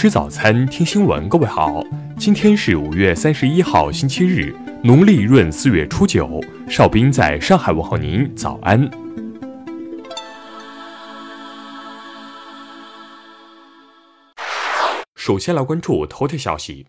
吃早餐，听新闻。各位好，今天是五月三十一号，星期日，农历闰四月初九。邵兵在上海问候您，早安。首先来关注头条消息：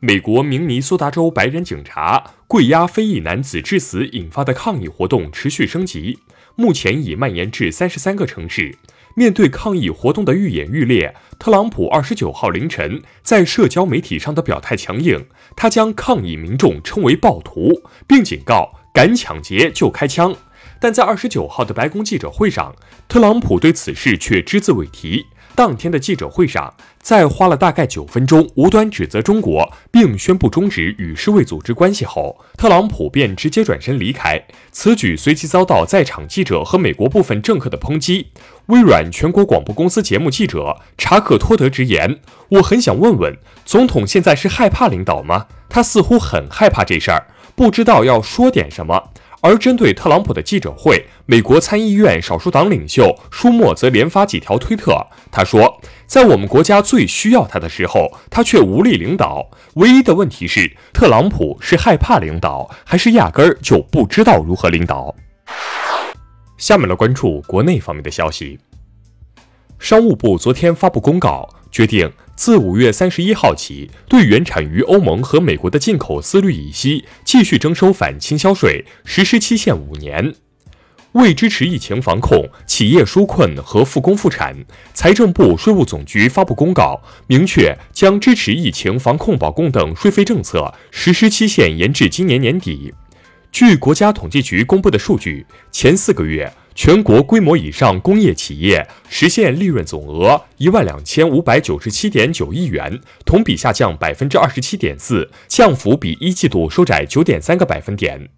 美国明尼苏达州白人警察跪压非裔男子致死引发的抗议活动持续升级，目前已蔓延至三十三个城市。面对抗议活动的愈演愈烈，特朗普二十九号凌晨在社交媒体上的表态强硬，他将抗议民众称为暴徒，并警告敢抢劫就开枪。但在二十九号的白宫记者会上，特朗普对此事却只字未提。当天的记者会上，在花了大概九分钟无端指责中国，并宣布终止与世卫组织关系后，特朗普便直接转身离开。此举随即遭到在场记者和美国部分政客的抨击。微软全国广播公司节目记者查克托德直言：“我很想问问，总统现在是害怕领导吗？他似乎很害怕这事儿，不知道要说点什么。”而针对特朗普的记者会，美国参议院少数党领袖舒默则连发几条推特。他说：“在我们国家最需要他的时候，他却无力领导。唯一的问题是，特朗普是害怕领导，还是压根儿就不知道如何领导？”下面来关注国内方面的消息。商务部昨天发布公告，决定。自五月三十一号起，对原产于欧盟和美国的进口丝氯乙烯继续征收反倾销税，实施期限五年。为支持疫情防控、企业纾困和复工复产，财政部、税务总局发布公告，明确将支持疫情防控保供等税费政策实施期限延至今年年底。据国家统计局公布的数据，前四个月。全国规模以上工业企业实现利润总额一万两千五百九十七点九亿元，同比下降百分之二十七点四，降幅比一季度收窄九点三个百分点。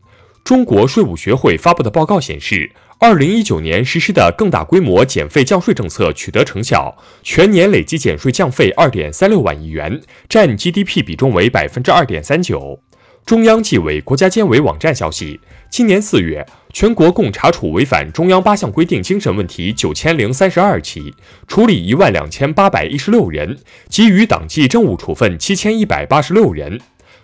中国税务学会发布的报告显示，二零一九年实施的更大规模减费降税政策取得成效，全年累计减税降费二点三六万亿元，占 GDP 比重为百分之二点三九。中央纪委国家监委网站消息，今年四月，全国共查处违反中央八项规定精神问题九千零三十二起，处理一万两千八百一十六人，给予党纪政务处分七千一百八十六人。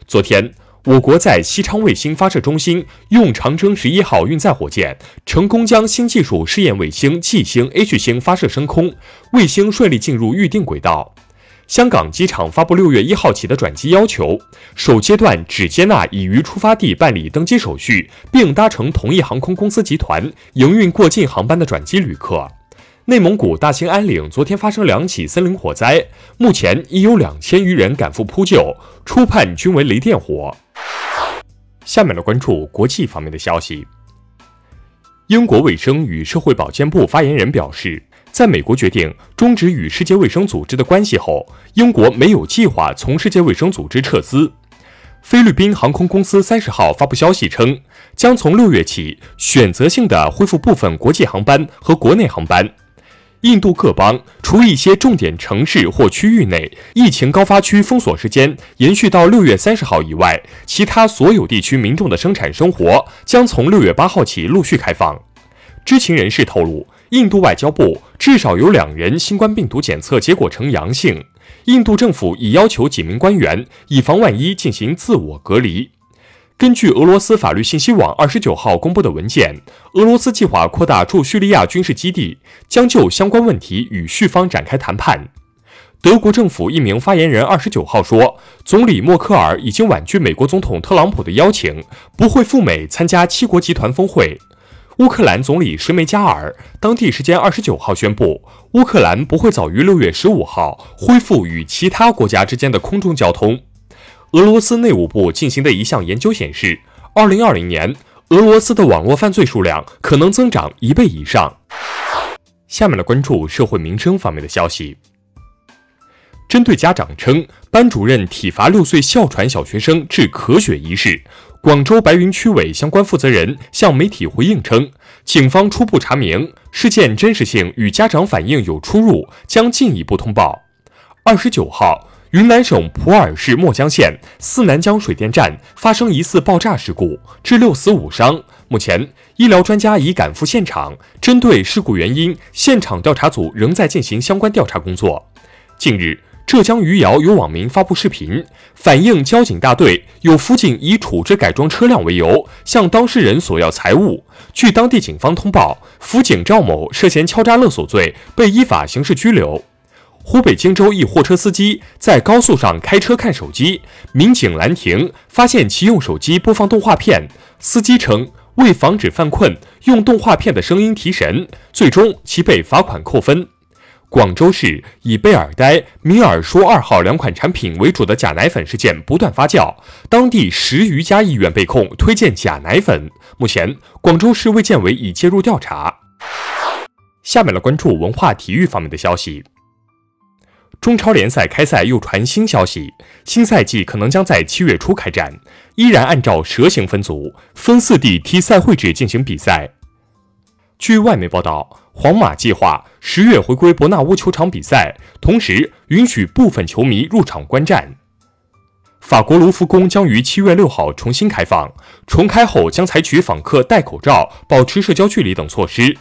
昨天，我国在西昌卫星发射中心用长征十一号运载火箭，成功将新技术试验卫星 G 星 H 星发射升空，卫星顺利进入预定轨道。香港机场发布六月一号起的转机要求，首阶段只接纳已于出发地办理登机手续，并搭乘同一航空公司集团营运过境航班的转机旅客。内蒙古大兴安岭昨天发生两起森林火灾，目前已有两千余人赶赴扑救，初判均为雷电火。下面来关注国际方面的消息。英国卫生与社会保健部发言人表示。在美国决定终止与世界卫生组织的关系后，英国没有计划从世界卫生组织撤资。菲律宾航空公司三十号发布消息称，将从六月起选择性的恢复部分国际航班和国内航班。印度各邦除一些重点城市或区域内疫情高发区封锁时间延续到六月三十号以外，其他所有地区民众的生产生活将从六月八号起陆续开放。知情人士透露。印度外交部至少有两人新冠病毒检测结果呈阳性，印度政府已要求几名官员以防万一进行自我隔离。根据俄罗斯法律信息网二十九号公布的文件，俄罗斯计划扩大驻叙利亚军事基地，将就相关问题与叙方展开谈判。德国政府一名发言人二十九号说，总理默克尔已经婉拒美国总统特朗普的邀请，不会赴美参加七国集团峰会。乌克兰总理什梅加尔当地时间二十九号宣布，乌克兰不会早于六月十五号恢复与其他国家之间的空中交通。俄罗斯内务部进行的一项研究显示，二零二零年俄罗斯的网络犯罪数量可能增长一倍以上。下面来关注社会民生方面的消息。针对家长称班主任体罚六岁哮喘小学生致咳血一事。广州白云区委相关负责人向媒体回应称，警方初步查明事件真实性与家长反映有出入，将进一步通报。二十九号，云南省普洱市墨江县四南江水电站发生疑似爆炸事故，致六死五伤。目前，医疗专家已赶赴现场，针对事故原因，现场调查组仍在进行相关调查工作。近日，浙江余姚有网民发布视频，反映交警大队有辅警以处置改装车辆为由，向当事人索要财物。据当地警方通报，辅警赵某涉嫌敲诈勒索罪，被依法刑事拘留。湖北荆州一货车司机在高速上开车看手机，民警拦停，发现其用手机播放动画片。司机称，为防止犯困，用动画片的声音提神，最终其被罚款扣分。广州市以贝尔呆、米尔舒二号两款产品为主的假奶粉事件不断发酵，当地十余家医院被控推荐假奶粉。目前，广州市卫健委已介入调查。下面来关注文化体育方面的消息。中超联赛开赛又传新消息，新赛季可能将在七月初开战，依然按照蛇形分组，分四地踢赛会制进行比赛。据外媒报道，皇马计划十月回归伯纳乌球场比赛，同时允许部分球迷入场观战。法国卢浮宫将于七月六号重新开放，重开后将采取访客戴口罩、保持社交距离等措施。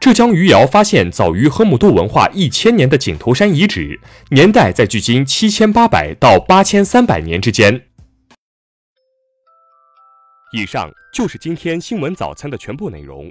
浙江余姚发现早于河姆渡文化一千年的井头山遗址，年代在距今七千八百到八千三百年之间。以上就是今天新闻早餐的全部内容。